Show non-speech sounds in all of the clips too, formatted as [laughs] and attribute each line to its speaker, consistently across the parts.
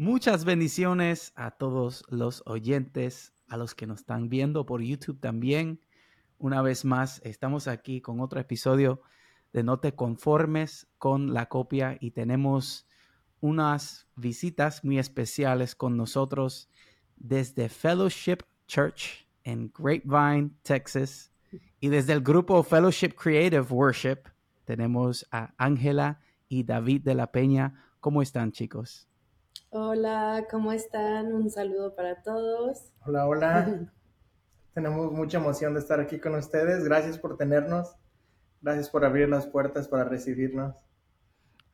Speaker 1: Muchas bendiciones a todos los oyentes, a los que nos están viendo por YouTube también. Una vez más, estamos aquí con otro episodio de No te conformes con la copia y tenemos unas visitas muy especiales con nosotros desde Fellowship Church en Grapevine, Texas. Y desde el grupo Fellowship Creative Worship tenemos a Ángela y David de la Peña. ¿Cómo están, chicos?
Speaker 2: Hola, ¿cómo están? Un saludo para todos.
Speaker 3: Hola, hola. [laughs] Tenemos mucha emoción de estar aquí con ustedes. Gracias por tenernos. Gracias por abrir las puertas para recibirnos.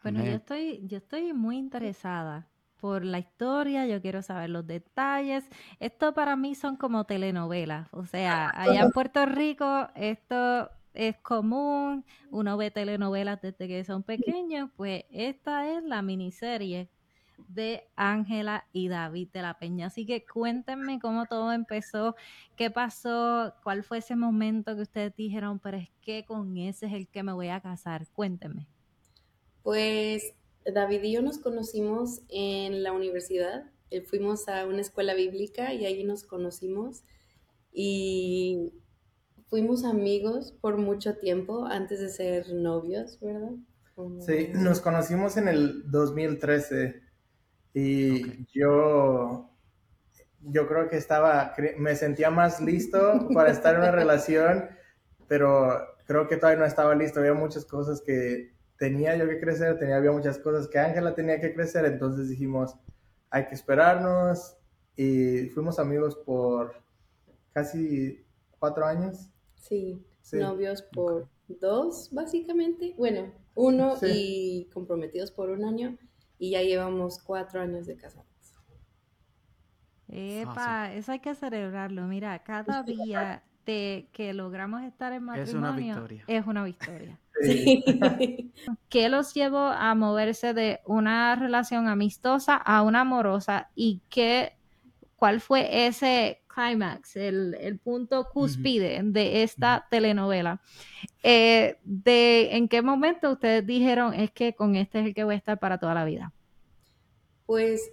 Speaker 4: Bueno, yo estoy, yo estoy muy interesada por la historia, yo quiero saber los detalles. Esto para mí son como telenovelas. O sea, allá en [laughs] Puerto Rico esto es común, uno ve telenovelas desde que son pequeños, pues esta es la miniserie de Ángela y David de la Peña. Así que cuéntenme cómo todo empezó, qué pasó, cuál fue ese momento que ustedes dijeron, pero es que con ese es el que me voy a casar. Cuéntenme.
Speaker 2: Pues David y yo nos conocimos en la universidad. Eh, fuimos a una escuela bíblica y ahí nos conocimos y fuimos amigos por mucho tiempo antes de ser novios, ¿verdad?
Speaker 3: Sí, nos conocimos en el 2013 y yo, yo creo que estaba, me sentía más listo para estar en una [laughs] relación, pero creo que todavía no estaba listo. Había muchas cosas que tenía yo que crecer, tenía, había muchas cosas que Ángela tenía que crecer, entonces dijimos, hay que esperarnos y fuimos amigos por casi cuatro años.
Speaker 2: Sí, novios por dos, básicamente. Bueno, uno y comprometidos por un año y ya llevamos cuatro años de casados.
Speaker 4: Epa, eso hay que celebrarlo. Mira, cada día de que logramos estar en matrimonio es una victoria. Es una victoria. [laughs] [laughs] ¿Qué los llevó a moverse de una relación amistosa a una amorosa y qué, cuál fue ese climax, el, punto cúspide de esta telenovela? Eh, de, ¿En qué momento ustedes dijeron es que con este es el que voy a estar para toda la vida?
Speaker 2: Pues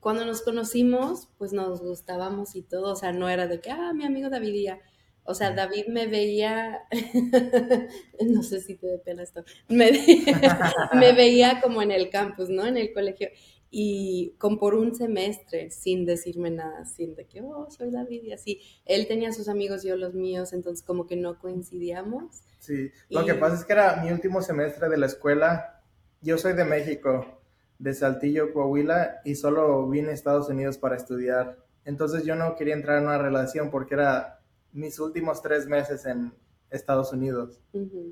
Speaker 2: cuando nos conocimos, pues nos gustábamos y todo, o sea, no era de que, ah, mi amigo David y ya. O sea, David me veía, [laughs] no sé si te dé pena esto, me, [laughs] me, veía como en el campus, ¿no? En el colegio. Y con por un semestre, sin decirme nada, sin de que, oh, soy David y así. Él tenía sus amigos, yo los míos, entonces como que no coincidíamos.
Speaker 3: Sí, lo que pasa es que era mi último semestre de la escuela. Yo soy de México, de Saltillo, Coahuila, y solo vine a Estados Unidos para estudiar. Entonces yo no quería entrar en una relación porque era mis últimos tres meses en Estados Unidos.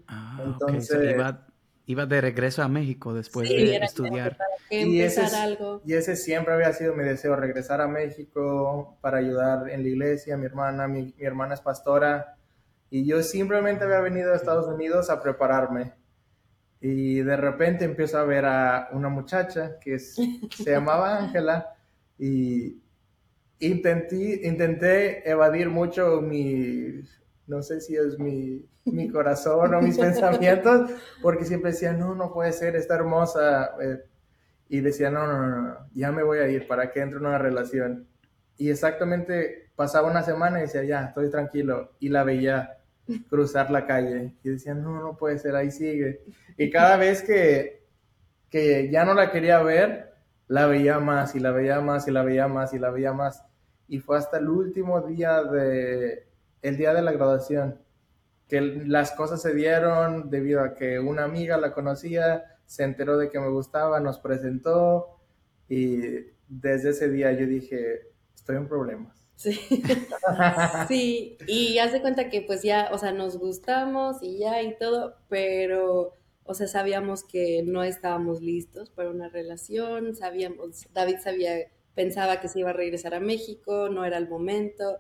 Speaker 1: ah, Entonces, iba, de regreso a México después de estudiar.
Speaker 3: Y ese, y ese siempre había sido mi deseo, regresar a México para ayudar en la iglesia, mi hermana, mi, hermana es pastora, y yo simplemente había venido a Estados Unidos a prepararme. Y de repente empiezo a ver a una muchacha que se llamaba [laughs] Ángela y intenté, intenté evadir mucho mi, no sé si es mi, mi corazón o mis [laughs] pensamientos, porque siempre decía, no, no puede ser, está hermosa. Eh, y decía, no, no, no, no, ya me voy a ir, ¿para que entre en una relación? Y exactamente pasaba una semana y decía, ya, estoy tranquilo. Y la veía cruzar la calle. Y decía, no, no puede ser, ahí sigue. Y cada vez que, que ya no la quería ver, la veía más y la veía más y la veía más y la veía más y fue hasta el último día de, el día de la graduación, que las cosas se dieron debido a que una amiga la conocía, se enteró de que me gustaba, nos presentó y desde ese día yo dije, estoy en problemas.
Speaker 2: Sí. [laughs] sí, y hace cuenta que pues ya, o sea, nos gustamos y ya y todo, pero, o sea, sabíamos que no estábamos listos para una relación, sabíamos, David sabía, pensaba que se iba a regresar a México, no era el momento.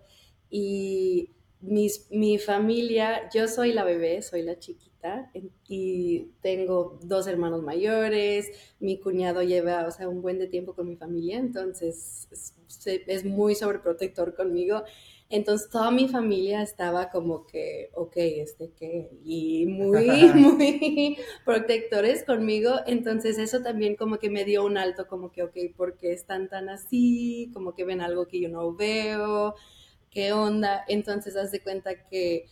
Speaker 2: Y mi familia, yo soy la bebé, soy la chiquita y tengo dos hermanos mayores, mi cuñado lleva, o sea, un buen de tiempo con mi familia, entonces es, es muy sobreprotector conmigo. Entonces toda mi familia estaba como que, ok, este que, y muy, [laughs] [laughs] muy protectores conmigo. Entonces eso también como que me dio un alto, como que, ok, ¿por qué están tan así? Como que ven algo que yo no veo, ¿qué onda? Entonces haz de cuenta que...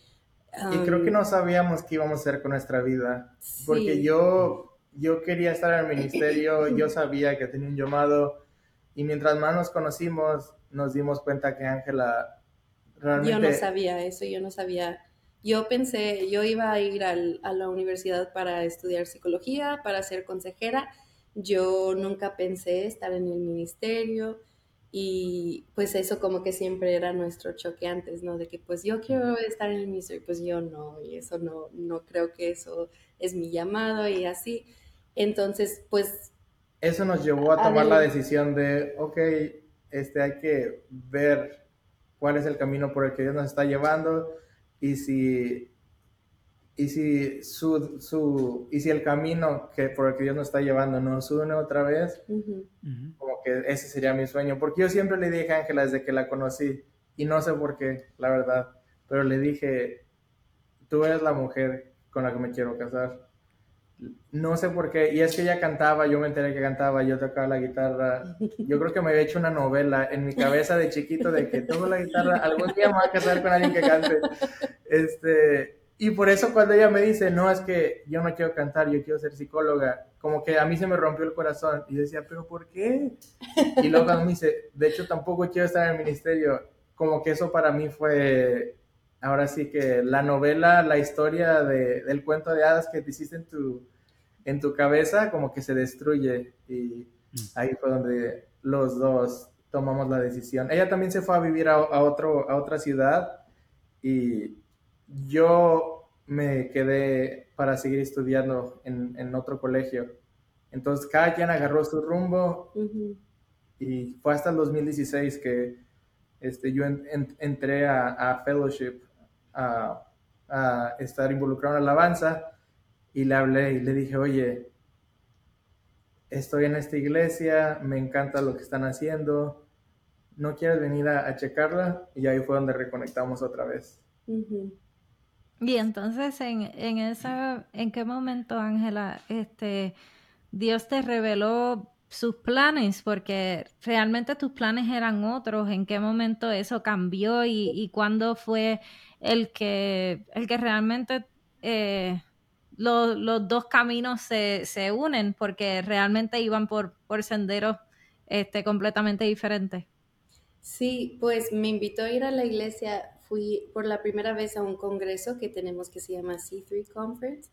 Speaker 3: y creo que no sabíamos qué íbamos a hacer con nuestra vida, porque yo, yo quería estar en el ministerio, [laughs] yo sabía que tenía un llamado, y mientras más nos conocimos, nos dimos cuenta que Ángela
Speaker 2: yo no sabía eso, yo no sabía. Yo pensé, yo iba a ir al, a la universidad para estudiar psicología, para ser consejera. Yo nunca pensé estar en el ministerio y pues eso como que siempre era nuestro choque antes, ¿no? De que pues yo quiero estar en el ministerio y pues yo no, y eso no, no creo que eso es mi llamado y así. Entonces, pues...
Speaker 3: Eso nos llevó a tomar la decisión de, ok, este, hay que ver cuál es el camino por el que Dios nos está llevando y si, y si, su, su, y si el camino que, por el que Dios nos está llevando nos une otra vez, como que ese sería mi sueño. Porque yo siempre le dije a Ángela desde que la conocí, y no sé por qué, la verdad, pero le dije, tú eres la mujer con la que me quiero casar. No sé por qué, y es que ella cantaba, yo me enteré que cantaba, yo tocaba la guitarra. Yo creo que me había hecho una novela en mi cabeza de chiquito de que toco la guitarra, algún día me voy a casar con alguien que cante. Este, y por eso cuando ella me dice, no, es que yo no quiero cantar, yo quiero ser psicóloga, como que a mí se me rompió el corazón. Y decía, ¿pero por qué? [laughs] Y luego me dice, de hecho tampoco quiero estar en el ministerio. Como que eso para mí fue ahora sí que la novela, la historia de, del cuento de hadas que te hiciste en tu, en tu cabeza, como que se destruye. Y mm. ahí fue donde los dos tomamos la decisión. Ella también se fue a vivir a, otro, a otra ciudad y yo me quedé para seguir estudiando en, otro colegio. Entonces cada quien agarró su rumbo y fue hasta el 2016 que este, yo entré a, a, fellowship a, estar involucrado en la alabanza y le hablé y le dije, oye, estoy en esta iglesia, me encanta lo que están haciendo, ¿no quieres venir a, checarla? Y ahí fue donde reconectamos otra vez.
Speaker 4: Y entonces, en, en, esa, ¿en qué momento, Ángela, este, Dios te reveló sus planes? Porque realmente tus planes eran otros. ¿En qué momento eso cambió y, y cuándo fue el que, el que realmente eh, los dos caminos se, se, unen porque realmente iban por, por senderos este, completamente diferentes.
Speaker 2: Sí, pues me invitó a ir a la iglesia, fui por la primera vez a un congreso que tenemos que se llama C3 Conference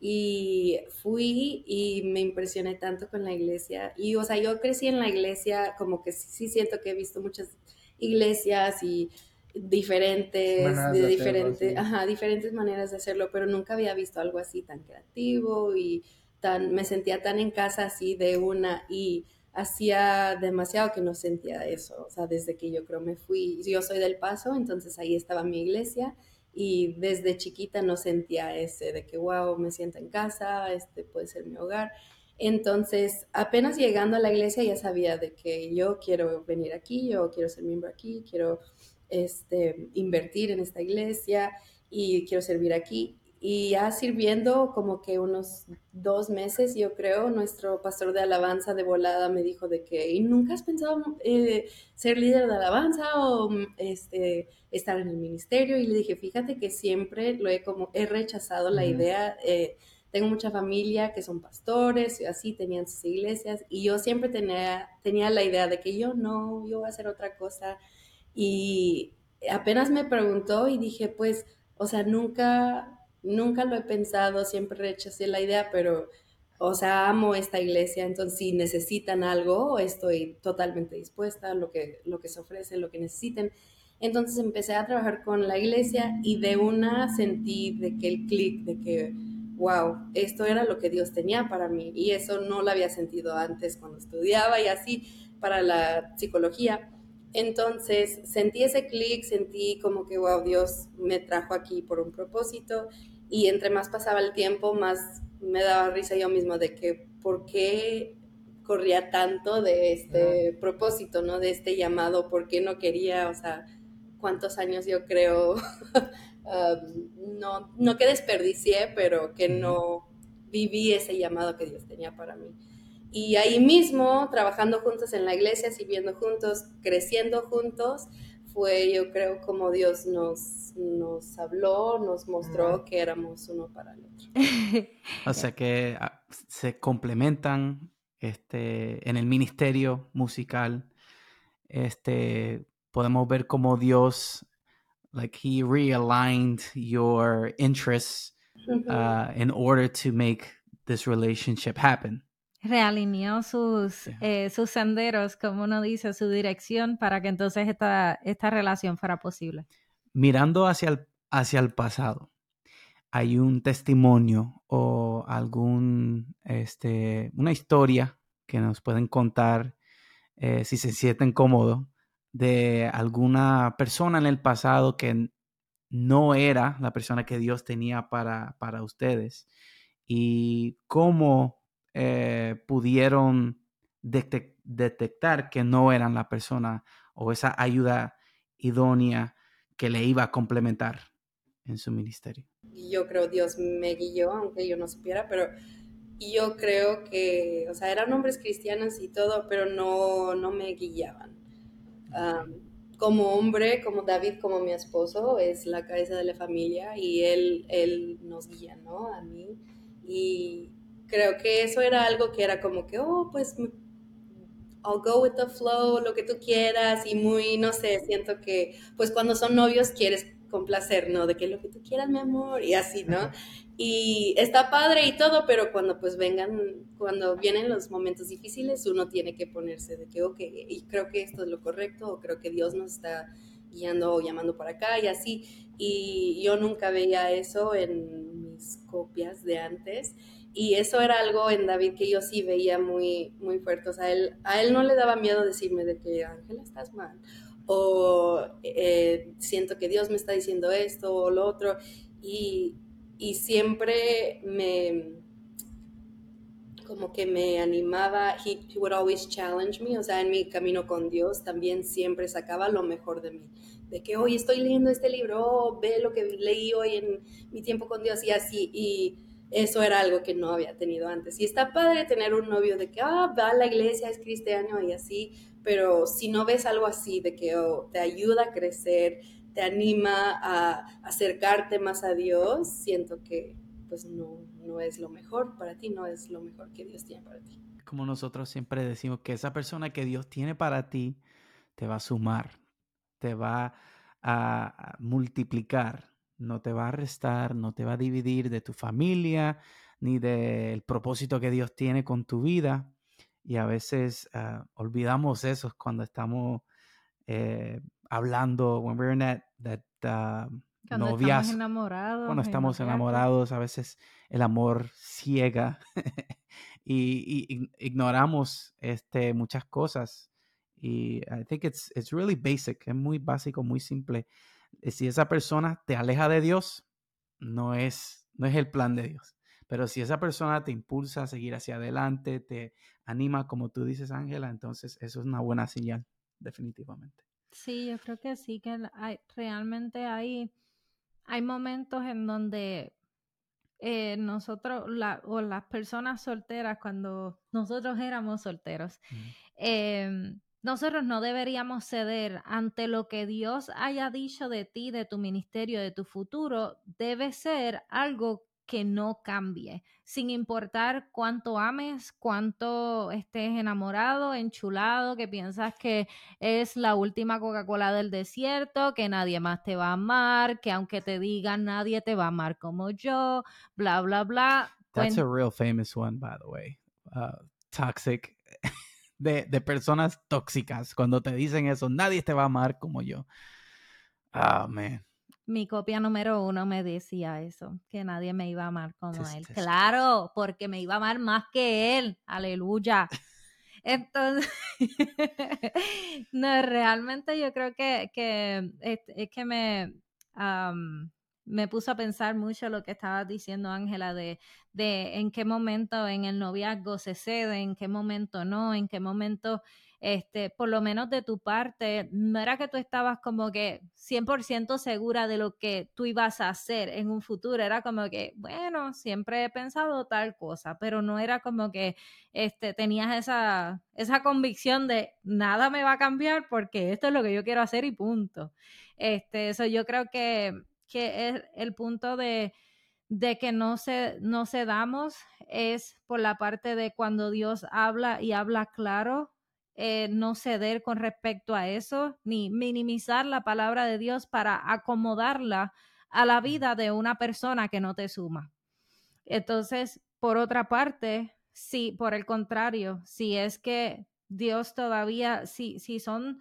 Speaker 2: y fui y me impresioné tanto con la iglesia y o sea, yo crecí en la iglesia como que sí siento que he visto muchas iglesias y diferentes, de, diferentes, ajá, diferentes maneras de hacerlo, pero nunca había visto algo así tan creativo y tan, me sentía tan en casa así de una y hacía demasiado que no sentía eso, o sea, desde que yo creo me fui, yo soy del Paso, entonces ahí estaba mi iglesia y desde chiquita no sentía ese de que, wow, me siento en casa, este puede ser mi hogar. Entonces, apenas llegando a la iglesia ya sabía de que yo quiero venir aquí, yo quiero ser miembro aquí, quiero este, invertir en esta iglesia y quiero servir aquí. Y ya sirviendo como que unos dos meses, yo creo, nuestro pastor de alabanza de volada me dijo de que, ¿y nunca has pensado eh, ser líder de alabanza o este, estar en el ministerio? Y le dije, fíjate que siempre lo he como, he rechazado la idea. Eh, tengo mucha familia que son pastores y así tenían sus iglesias y yo siempre tenía, tenía la idea de que yo no, yo voy a hacer otra cosa y apenas me preguntó y dije, pues, o sea, nunca, nunca lo he pensado, siempre rechacé la idea, pero, o sea, amo esta iglesia, entonces si necesitan algo, estoy totalmente dispuesta a lo que, lo que se ofrece, lo que necesiten. Entonces empecé a trabajar con la iglesia y de una sentí de que el clic, de que wow, esto era lo que Dios tenía para mí y eso no lo había sentido antes cuando estudiaba y así para la psicología. Entonces sentí ese clic, sentí como que, wow, Dios me trajo aquí por un propósito y entre más pasaba el tiempo, más me daba risa yo mismo de que por qué corría tanto de este propósito, ¿no? De este llamado, por qué no quería, o sea, cuántos años yo creo, [laughs] um, no, no que desperdicié, pero que no viví ese llamado que Dios tenía para mí. Y ahí mismo, trabajando juntos en la iglesia, sirviendo juntos, creciendo juntos, fue yo creo como Dios nos, nos habló, nos mostró que éramos uno para el otro.
Speaker 1: o sea que ah, se complementan este, en el ministerio musical. Este, podemos ver cómo Dios, like he realigned your interests uh, in order to make this relationship happen
Speaker 4: realineó sus, eh, sus senderos, como uno dice, su dirección para que entonces esta, esta relación fuera posible.
Speaker 1: Mirando hacia el, hacia el pasado, ¿hay un testimonio o algún, este, una historia que nos pueden contar eh, si se sienten cómodos de alguna persona en el pasado que no era la persona que Dios tenía para, para ustedes y cómo eh, pudieron detectar que no eran la persona o esa ayuda idónea que le iba a complementar en su ministerio.
Speaker 2: Yo creo Dios me guió, aunque yo no supiera, pero yo creo que, o sea, eran hombres cristianos y todo, pero no, no me guiaban. como hombre, como David, como mi esposo, es la cabeza de la familia y él, él nos guía, ¿no? A mí. Y, creo que eso era algo que era como que, oh, pues I'll go with the flow, lo que tú quieras y muy, no sé, siento que pues cuando son novios quieres complacer, ¿no? De que lo que tú quieras, mi amor, y así, ¿no? Y está padre y todo, pero cuando pues vengan, cuando vienen los momentos difíciles, uno tiene que ponerse de que, ok, y creo que esto es lo correcto, o creo que Dios nos está guiando o llamando para acá y así. Y yo nunca veía eso en mis copias de antes. Y eso era algo en David que yo sí veía muy, muy fuerte. O sea, él, a él no le daba miedo decirme de que, Ángela, estás mal. O eh, siento que Dios me está diciendo esto o lo otro. Y, y siempre me, como que me animaba, he, he, would always challenge me, o sea, en mi camino con Dios también siempre sacaba lo mejor de mí, de que hoy estoy leyendo este libro, oh, ve lo que leí hoy en mi tiempo con Dios y así, eso era algo que no había tenido antes. Y está padre tener un novio de que, ah, va a la iglesia, es cristiano y así, pero si no ves algo así, de que te ayuda a crecer, te anima a acercarte más a Dios, siento que pues no, no es lo mejor para ti, no es lo mejor que Dios tiene para ti.
Speaker 1: Como nosotros siempre decimos que esa persona que Dios tiene para ti te va a sumar, te va a multiplicar no te va a restar, no te va a dividir de tu familia, ni del propósito que Dios tiene con tu vida. Y a veces ah, olvidamos eso cuando estamos eh, hablando, when we're in that,
Speaker 4: uh, cuando Estamos enamorados,
Speaker 1: cuando estamos enamorados, a veces el amor ciega [laughs] y, ignoramos este, muchas cosas. Y I think it's, it's really basic, es muy básico, muy simple si esa persona te aleja de Dios, no es, no es el plan de Dios. Pero si esa persona te impulsa a seguir hacia adelante, te anima, como tú dices, Ángela, entonces eso es una buena señal, definitivamente.
Speaker 4: Sí, yo creo que sí, que hay, realmente hay, hay momentos en donde eh, nosotros, o las personas solteras, cuando nosotros éramos solteros, nosotros no deberíamos ceder ante lo que Dios haya dicho de ti, de tu ministerio, de tu futuro. Debe ser algo que no cambie, sin importar cuánto ames, cuánto estés enamorado, enchulado, que piensas que es la última Coca-Cola del desierto, que nadie más te va a amar, que aunque te digan nadie te va a amar como yo, bla, bla, bla.
Speaker 1: That's a real famous one, by the way. Uh, toxic de, personas tóxicas. Cuando te dicen eso, nadie te va a amar como yo. Ah, man.
Speaker 4: mi copia número uno me decía eso, que nadie me iba a amar como él. Claro, porque me iba a amar más que él. Aleluya. [laughs] Entonces, [laughs] no, realmente yo creo que, que es, que me, me puso a pensar mucho lo que estaba diciendo Ángela de, de en qué momento en el noviazgo se cede, en qué momento no, en qué momento este, por lo menos de tu parte, no era que tú estabas como que 100% segura de lo que tú ibas a hacer en un futuro, era como que, bueno, siempre he pensado tal cosa, pero no era como que este, tenías esa, esa convicción de nada me va a cambiar porque esto es lo que yo quiero hacer y punto. Este, eso yo creo que, que es el punto de de que no se, no se damos es por la parte de cuando Dios habla y habla claro, eh, no ceder con respecto a eso, ni minimizar la palabra de Dios para acomodarla a la vida de una persona que no te suma. Entonces, por otra parte, si por el contrario, si es que Dios todavía, si, si son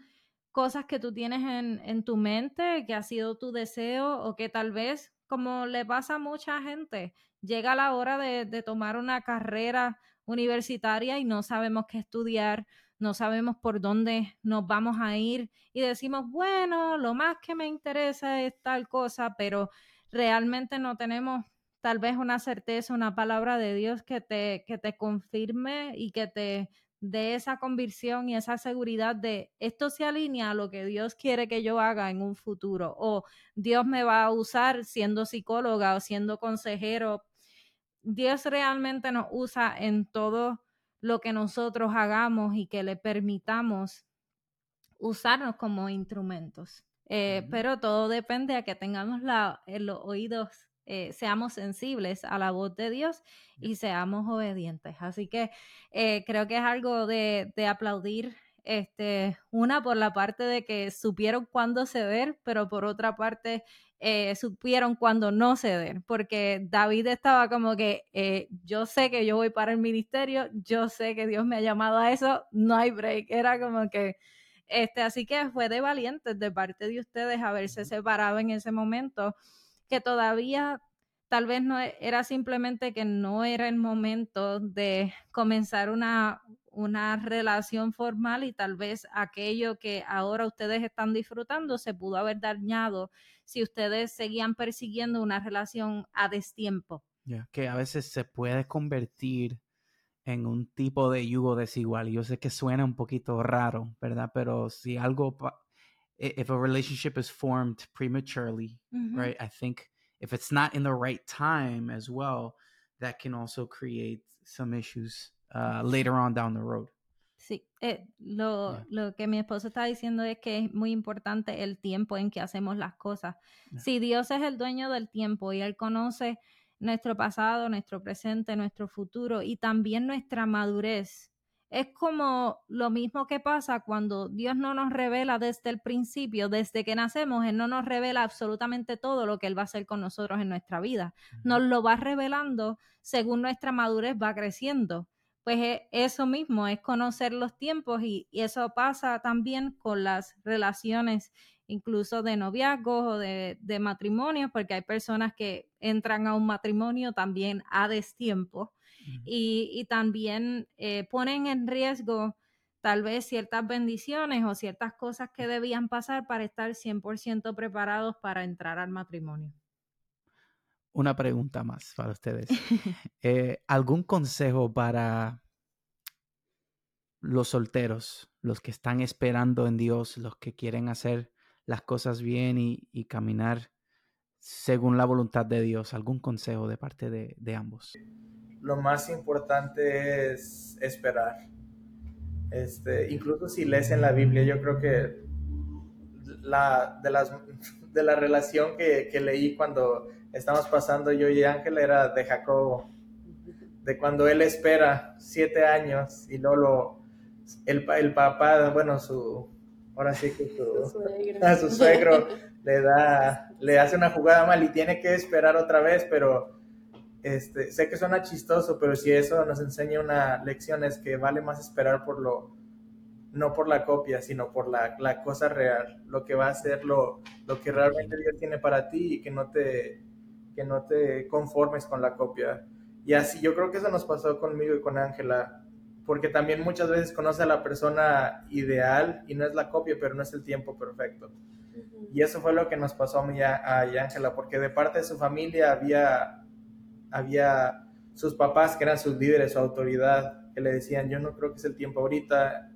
Speaker 4: cosas que tú tienes en, en tu mente, que ha sido tu deseo o que tal vez, como le pasa a mucha gente, llega la hora de, de tomar una carrera universitaria y no sabemos qué estudiar no sabemos por dónde nos vamos a ir y decimos, bueno, lo más que me interesa es tal cosa, pero realmente no tenemos tal vez una certeza, una palabra de Dios que te, que te confirme y que te dé esa convicción y esa seguridad de esto se alinea a lo que Dios quiere que yo haga en un futuro o Dios me va a usar siendo psicóloga o siendo consejero. Dios realmente nos usa en todo lo que nosotros hagamos y que le permitamos usarnos como instrumentos. Eh, pero todo depende a que tengamos la, eh, los oídos, eh, seamos sensibles a la voz de Dios y seamos obedientes. Así que creo que es algo de, de aplaudir este, una por la parte de que supieron cuándo ceder, pero por otra parte eh, supieron cuándo no ceder, porque David estaba como que eh, yo sé que yo voy para el ministerio, yo sé que Dios me ha llamado a eso, no hay break, era como que, este, así que fue de valientes de parte de ustedes haberse separado en ese momento, que todavía tal vez no e, era simplemente que no era el momento de comenzar una, una relación formal y tal vez aquello que ahora ustedes están disfrutando se pudo haber dañado si ustedes seguían persiguiendo una relación a destiempo.
Speaker 1: que a veces se puede convertir en un tipo de yugo desigual. Yo sé que suena un poquito raro, ¿verdad? Pero si algo, if a relationship is formed prematurely, right? I think if it's not in the right time as well, that can also create some issues. Uh, later on down the road.
Speaker 4: Sí, eh, lo, lo, que mi esposo está diciendo es que es muy importante el tiempo en que hacemos las cosas. Si Dios es el dueño del tiempo y Él conoce nuestro pasado, nuestro presente, nuestro futuro y también nuestra madurez, es como lo mismo que pasa cuando Dios no nos revela desde el principio, desde que nacemos, Él no nos revela absolutamente todo lo que Él va a hacer con nosotros en nuestra vida. Nos lo va revelando según nuestra madurez va creciendo pues e, eso mismo es conocer los tiempos y, eso pasa también con las relaciones incluso de noviazgos o de, matrimonio, porque hay personas que entran a un matrimonio también a destiempo y, también eh, ponen en riesgo tal vez ciertas bendiciones o ciertas cosas que debían pasar para estar 100% preparados para entrar al matrimonio.
Speaker 1: Una pregunta más para ustedes. [laughs] Eh, ¿Algún consejo para los solteros, los que están esperando en Dios, los que quieren hacer las cosas bien y, caminar según la voluntad de Dios? ¿Algún consejo de parte de, ambos?
Speaker 3: Lo más importante es esperar. Este, incluso si lees en la Biblia, yo creo que la, de, las, de la relación que, que leí cuando estamos pasando yo y Ángel era de Jacobo, de cuando él espera siete años y no lo, el, el papá, bueno, su, ahora sí que su, a [laughs] su suegro le da, le hace una jugada mal y tiene que esperar otra vez, pero este, sé que suena chistoso, pero si eso nos enseña una lección es que vale más esperar por lo, no por la copia, sino por la, la cosa real, lo que va a ser lo, lo que realmente Dios tiene para ti y que no te, que no te conformes con la copia. Y así, yo creo que eso nos pasó conmigo y con Ángela, porque también muchas veces conoce a la persona ideal y no es la copia, pero no es el tiempo perfecto. Y eso fue lo que nos pasó a mí a Ángela, porque de parte de su familia había, había sus papás que eran sus líderes, su autoridad, que le decían, yo no creo que es el tiempo ahorita,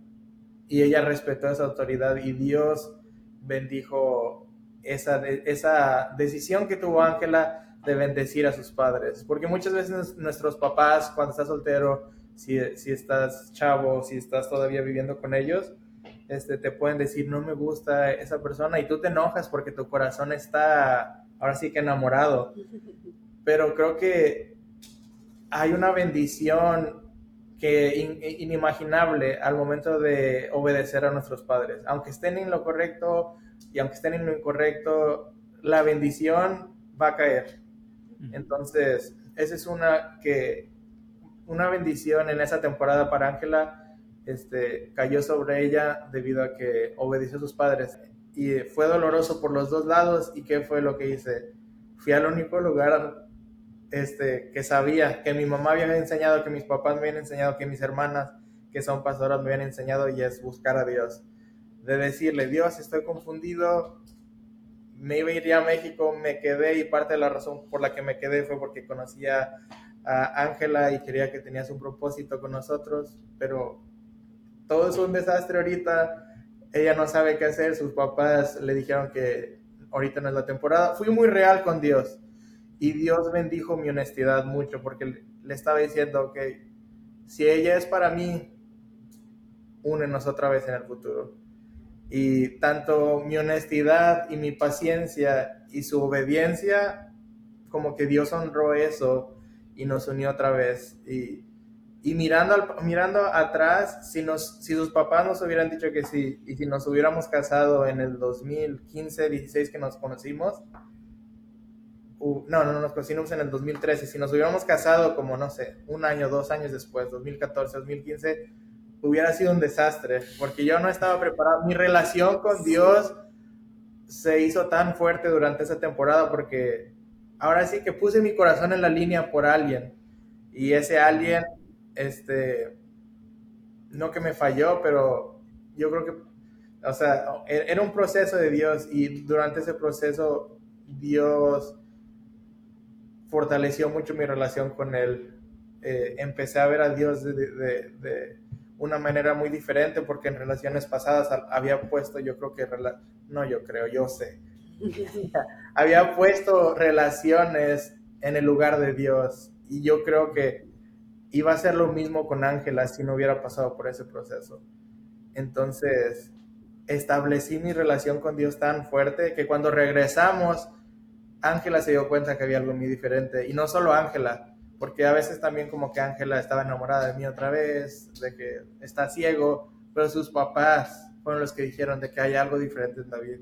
Speaker 3: y ella respetó esa autoridad y Dios bendijo esa, esa decisión que tuvo Ángela de bendecir a sus padres. Porque muchas veces nuestros papás, cuando estás soltero, si, si estás chavo, si estás todavía viviendo con ellos, este, te pueden decir, no me gusta esa persona y tú te enojas porque tu corazón está ahora sí que enamorado. [laughs] Pero creo que hay una bendición que inimaginable al momento de obedecer a nuestros padres. Aunque estén en lo correcto y aunque estén en lo incorrecto, la bendición va a caer. Entonces, esa es una que una bendición en esa temporada para Ángela este, cayó sobre ella debido a que obedeció a sus padres. Y fue doloroso por los dos lados. ¿Y qué fue lo que hice? Fui al único lugar este, que sabía, que mi mamá había enseñado, que mis papás me habían enseñado, que mis hermanas, que son pastoras, me habían enseñado y es buscar a Dios. De decirle, Dios, estoy confundido, me iba a ir a México, me quedé y parte de la razón por la que me quedé fue porque conocía a Ángela y quería que tenías un propósito con nosotros, pero todo es un desastre ahorita, ella no sabe qué hacer, sus papás le dijeron que ahorita no es la temporada. Fui muy real con Dios y Dios bendijo mi honestidad mucho porque le estaba diciendo que si ella es para mí, únenos otra vez en el futuro. Y tanto mi honestidad y mi paciencia y su obediencia, como que Dios honró eso y nos unió otra vez. Y, y mirando, al, mirando atrás, si, nos, si sus papás nos hubieran dicho que sí, y si nos hubiéramos casado en el 2015, 16 que nos conocimos, no, no, nos conocimos en el 2013. Si nos hubiéramos casado como, no sé, un año, dos años después, 2014, 2015, hubiera sido un desastre, porque yo no estaba preparado. Mi relación con Dios se hizo tan fuerte durante esa temporada porque ahora sí que puse mi corazón en la línea por alguien. Y ese alguien, este, no que me falló, pero yo creo que, o sea, era un proceso de Dios y durante ese proceso Dios fortaleció mucho mi relación con Él. Eh, empecé a ver a Dios de, una manera muy diferente porque en relaciones pasadas había puesto, yo creo que, no yo creo, yo sé, [laughs] había puesto relaciones en el lugar de Dios y yo creo que iba a ser lo mismo con Ángela si no hubiera pasado por ese proceso. Entonces, establecí mi relación con Dios tan fuerte que cuando regresamos, Ángela se dio cuenta que había algo muy diferente. Y no solo Ángela, porque a veces también como que Ángela estaba enamorada de mí otra vez, de que está ciego, pero sus papás fueron los que dijeron de que hay algo diferente en David.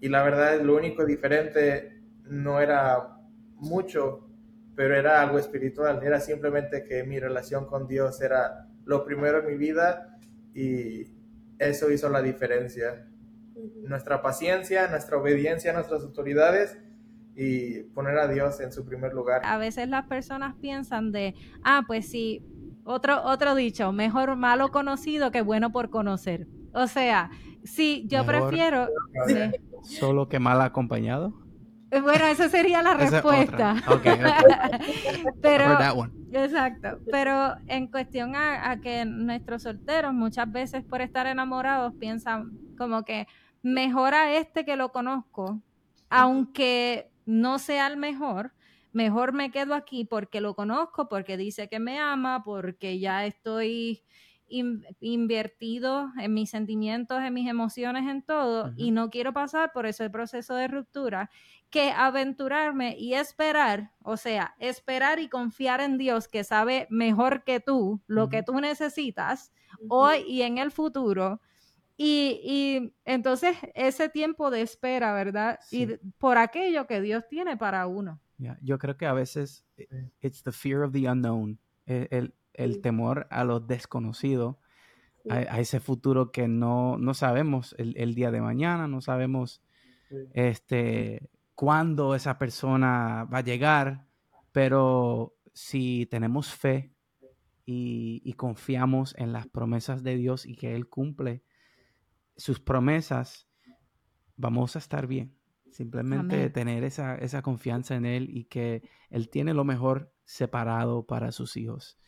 Speaker 3: Y la verdad, lo único diferente no era mucho, pero era algo espiritual. Era simplemente que mi relación con Dios era lo primero en mi vida y eso hizo la diferencia. Nuestra paciencia, nuestra obediencia a nuestras autoridades y poner a Dios en su primer lugar.
Speaker 4: A veces las personas piensan de, ah, pues sí, otro, otro dicho, mejor malo conocido que bueno por conocer. O sea, sí, yo prefiero...
Speaker 1: Solo que mal acompañado.
Speaker 4: Bueno, esa sería la respuesta. [laughs] pero, exacto. Pero en cuestión a, a, que nuestros solteros muchas veces por estar enamorados piensan como que mejor a este que lo conozco, aunque no sea el mejor, mejor me quedo aquí porque lo conozco, porque dice que me ama, porque ya estoy invertido en mis sentimientos, en mis emociones, en todo, y no quiero pasar por ese proceso de ruptura, que aventurarme y esperar, o sea, esperar y confiar en Dios que sabe mejor que tú lo que tú necesitas hoy y en el futuro y, entonces ese tiempo de espera, ¿verdad? Y por aquello que Dios tiene para uno.
Speaker 1: Yo creo que a veces it's the fear of the unknown, e, el, el, temor a lo desconocido. a, ese futuro que no, no sabemos el, día de mañana, no sabemos este, cuándo esa persona va a llegar, pero si tenemos fe y, confiamos en las promesas de Dios y que Él cumple sus promesas, vamos a estar bien. Simplemente tener esa, esa, confianza en Él y que Él tiene lo mejor separado para sus hijos.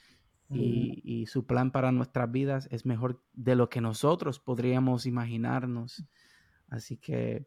Speaker 1: Y, y, su plan para nuestras vidas es mejor de lo que nosotros podríamos imaginarnos. Así que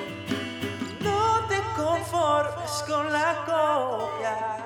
Speaker 1: con la copia.